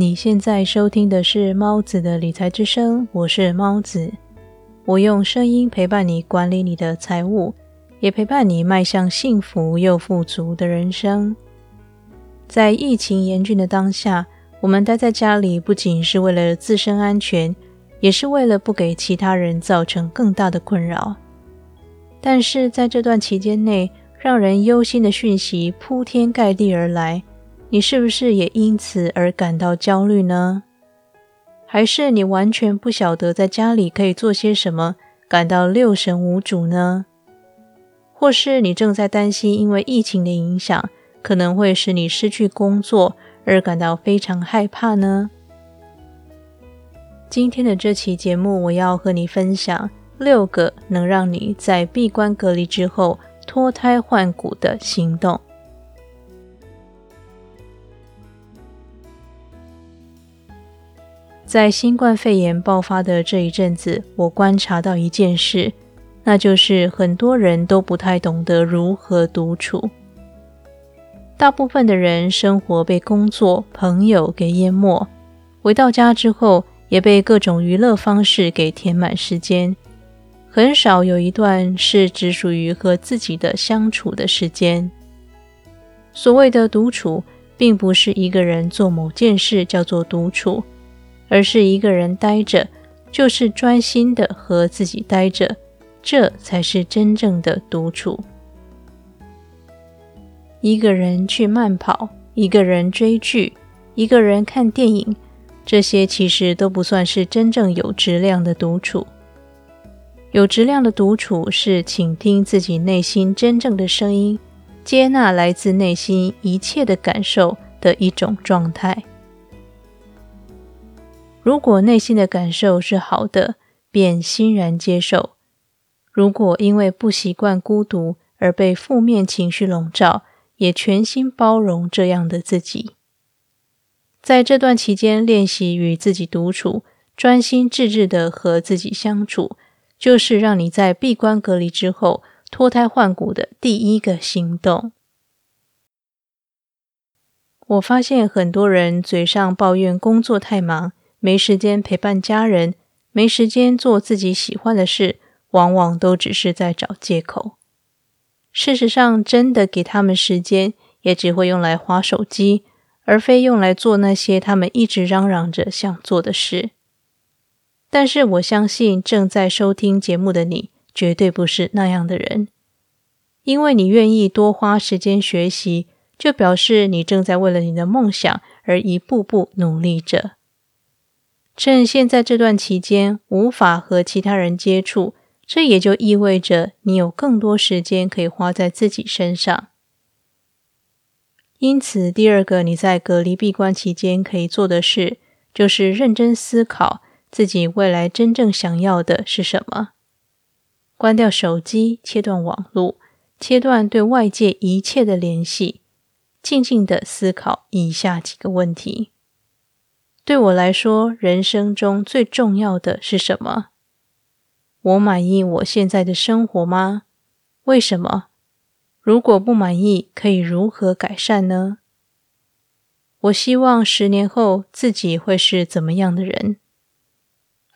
你现在收听的是猫子的理财之声，我是猫子。我用声音陪伴你管理你的财务，也陪伴你迈向幸福又富足的人生。在疫情严峻的当下，我们待在家里不仅是为了自身安全，也是为了不给其他人造成更大的困扰。但是在这段期间内，让人忧心的讯息铺天盖地而来。你是不是也因此而感到焦虑呢？还是你完全不晓得在家里可以做些什么，感到六神无主呢？或是你正在担心，因为疫情的影响，可能会使你失去工作而感到非常害怕呢？今天的这期节目，我要和你分享六个能让你在闭关隔离之后脱胎换骨的行动。在新冠肺炎爆发的这一阵子，我观察到一件事，那就是很多人都不太懂得如何独处。大部分的人生活被工作、朋友给淹没，回到家之后也被各种娱乐方式给填满时间，很少有一段是只属于和自己的相处的时间。所谓的独处，并不是一个人做某件事叫做独处。而是一个人待着，就是专心的和自己待着，这才是真正的独处。一个人去慢跑，一个人追剧，一个人看电影，这些其实都不算是真正有质量的独处。有质量的独处是倾听自己内心真正的声音，接纳来自内心一切的感受的一种状态。如果内心的感受是好的，便欣然接受；如果因为不习惯孤独而被负面情绪笼罩，也全心包容这样的自己。在这段期间练习与自己独处，专心致志的和自己相处，就是让你在闭关隔离之后脱胎换骨的第一个行动。我发现很多人嘴上抱怨工作太忙。没时间陪伴家人，没时间做自己喜欢的事，往往都只是在找借口。事实上，真的给他们时间，也只会用来划手机，而非用来做那些他们一直嚷嚷着想做的事。但是，我相信正在收听节目的你，绝对不是那样的人，因为你愿意多花时间学习，就表示你正在为了你的梦想而一步步努力着。趁现在这段期间无法和其他人接触，这也就意味着你有更多时间可以花在自己身上。因此，第二个你在隔离闭关期间可以做的事，就是认真思考自己未来真正想要的是什么。关掉手机，切断网络，切断对外界一切的联系，静静的思考以下几个问题。对我来说，人生中最重要的是什么？我满意我现在的生活吗？为什么？如果不满意，可以如何改善呢？我希望十年后自己会是怎么样的人？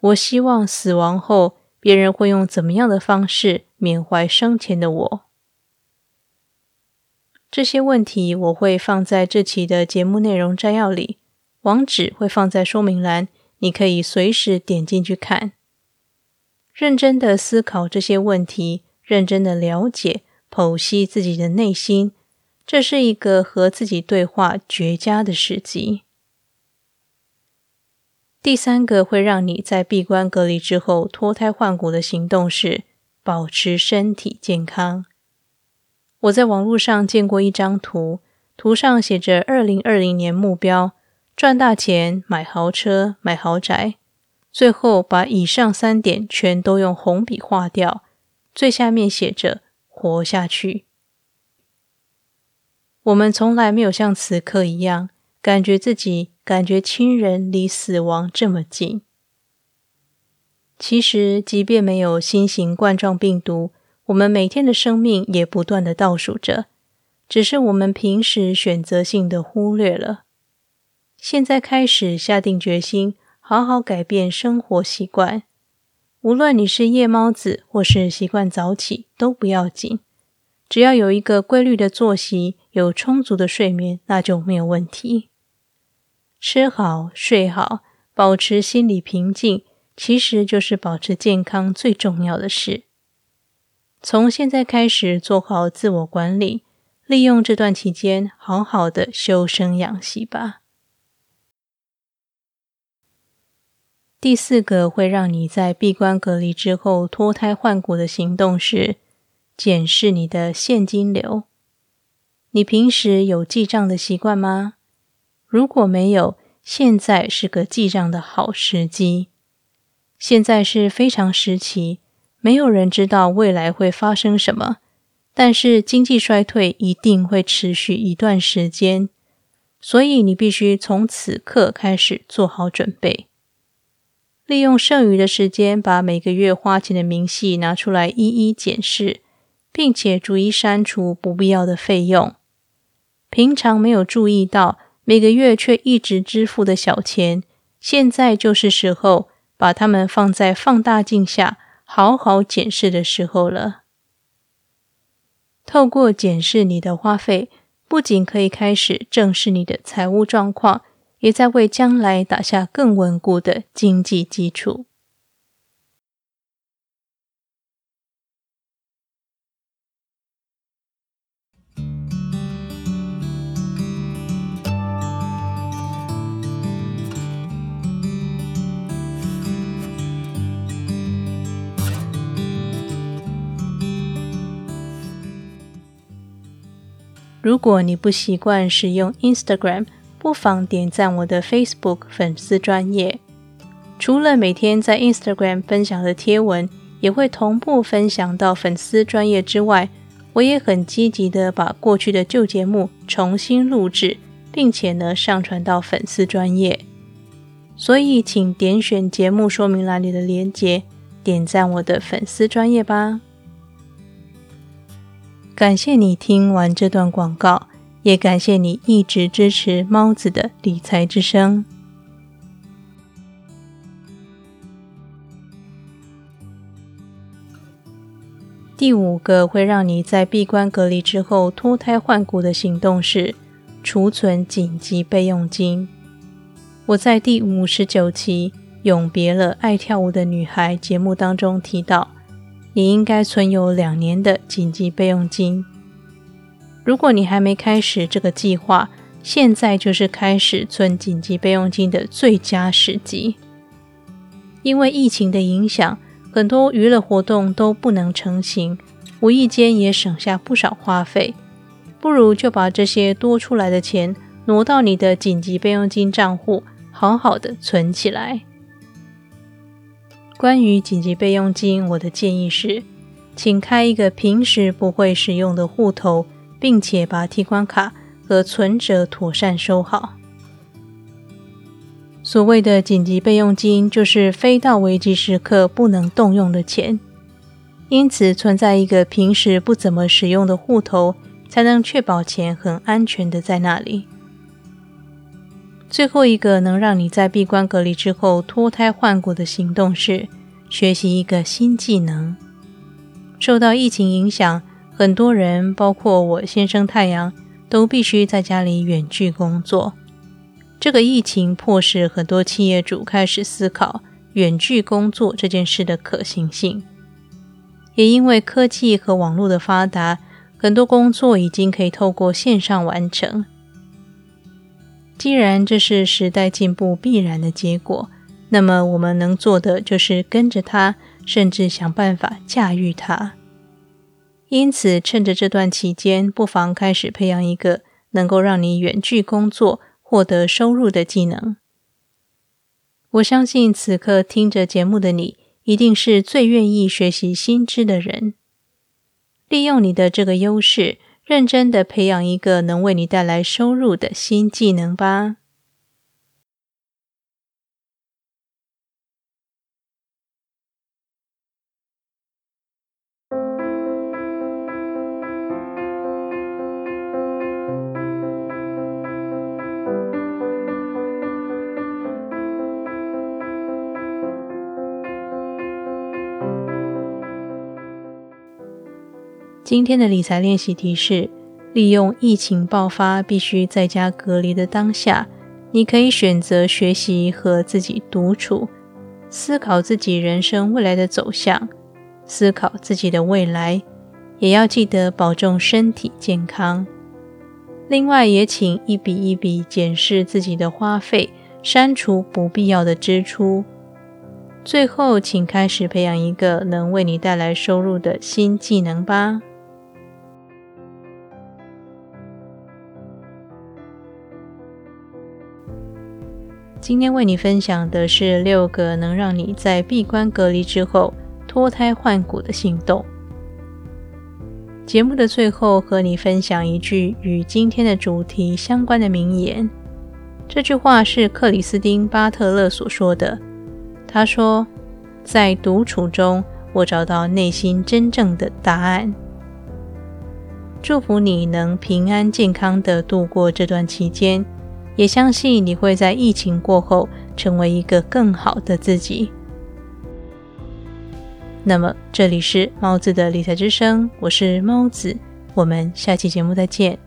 我希望死亡后别人会用怎么样的方式缅怀生前的我？这些问题我会放在这期的节目内容摘要里。网址会放在说明栏，你可以随时点进去看。认真的思考这些问题，认真的了解、剖析自己的内心，这是一个和自己对话绝佳的时机。第三个会让你在闭关隔离之后脱胎换骨的行动是保持身体健康。我在网络上见过一张图，图上写着二零二零年目标。赚大钱、买豪车、买豪宅，最后把以上三点全都用红笔划掉，最下面写着“活下去”。我们从来没有像此刻一样，感觉自己、感觉亲人离死亡这么近。其实，即便没有新型冠状病毒，我们每天的生命也不断的倒数着，只是我们平时选择性的忽略了。现在开始下定决心，好好改变生活习惯。无论你是夜猫子或是习惯早起，都不要紧。只要有一个规律的作息，有充足的睡眠，那就没有问题。吃好睡好，保持心理平静，其实就是保持健康最重要的事。从现在开始做好自我管理，利用这段期间好好的修身养息吧。第四个会让你在闭关隔离之后脱胎换骨的行动是。检视你的现金流。你平时有记账的习惯吗？如果没有，现在是个记账的好时机。现在是非常时期，没有人知道未来会发生什么，但是经济衰退一定会持续一段时间，所以你必须从此刻开始做好准备。利用剩余的时间，把每个月花钱的明细拿出来一一检视。并且逐一删除不必要的费用。平常没有注意到，每个月却一直支付的小钱，现在就是时候把它们放在放大镜下，好好检视的时候了。透过检视你的花费，不仅可以开始正视你的财务状况，也在为将来打下更稳固的经济基础。如果你不习惯使用 Instagram，不妨点赞我的 Facebook 粉丝专业。除了每天在 Instagram 分享的贴文，也会同步分享到粉丝专业之外，我也很积极的把过去的旧节目重新录制，并且呢上传到粉丝专业。所以，请点选节目说明栏里的链接，点赞我的粉丝专业吧。感谢你听完这段广告，也感谢你一直支持猫子的理财之声。第五个会让你在闭关隔离之后脱胎换骨的行动是储存紧急备用金。我在第五十九期《永别了爱跳舞的女孩》节目当中提到。你应该存有两年的紧急备用金。如果你还没开始这个计划，现在就是开始存紧急备用金的最佳时机。因为疫情的影响，很多娱乐活动都不能成行，无意间也省下不少花费。不如就把这些多出来的钱挪到你的紧急备用金账户，好好的存起来。关于紧急备用金，我的建议是，请开一个平时不会使用的户头，并且把提款卡和存折妥善收好。所谓的紧急备用金，就是非到危机时刻不能动用的钱，因此存在一个平时不怎么使用的户头，才能确保钱很安全的在那里。最后一个能让你在闭关隔离之后脱胎换骨的行动是学习一个新技能。受到疫情影响，很多人，包括我先生太阳，都必须在家里远距工作。这个疫情迫使很多企业主开始思考远距工作这件事的可行性。也因为科技和网络的发达，很多工作已经可以透过线上完成。既然这是时代进步必然的结果，那么我们能做的就是跟着它，甚至想办法驾驭它。因此，趁着这段期间，不妨开始培养一个能够让你远距工作、获得收入的技能。我相信此刻听着节目的你，一定是最愿意学习新知的人。利用你的这个优势。认真的培养一个能为你带来收入的新技能吧。今天的理财练习提示：利用疫情爆发、必须在家隔离的当下，你可以选择学习和自己独处，思考自己人生未来的走向，思考自己的未来，也要记得保重身体健康。另外，也请一笔一笔检视自己的花费，删除不必要的支出。最后，请开始培养一个能为你带来收入的新技能吧。今天为你分享的是六个能让你在闭关隔离之后脱胎换骨的行动。节目的最后，和你分享一句与今天的主题相关的名言。这句话是克里斯汀·巴特勒所说的。他说：“在独处中，我找到内心真正的答案。”祝福你能平安健康的度过这段期间。也相信你会在疫情过后成为一个更好的自己。那么，这里是猫子的理财之声，我是猫子，我们下期节目再见。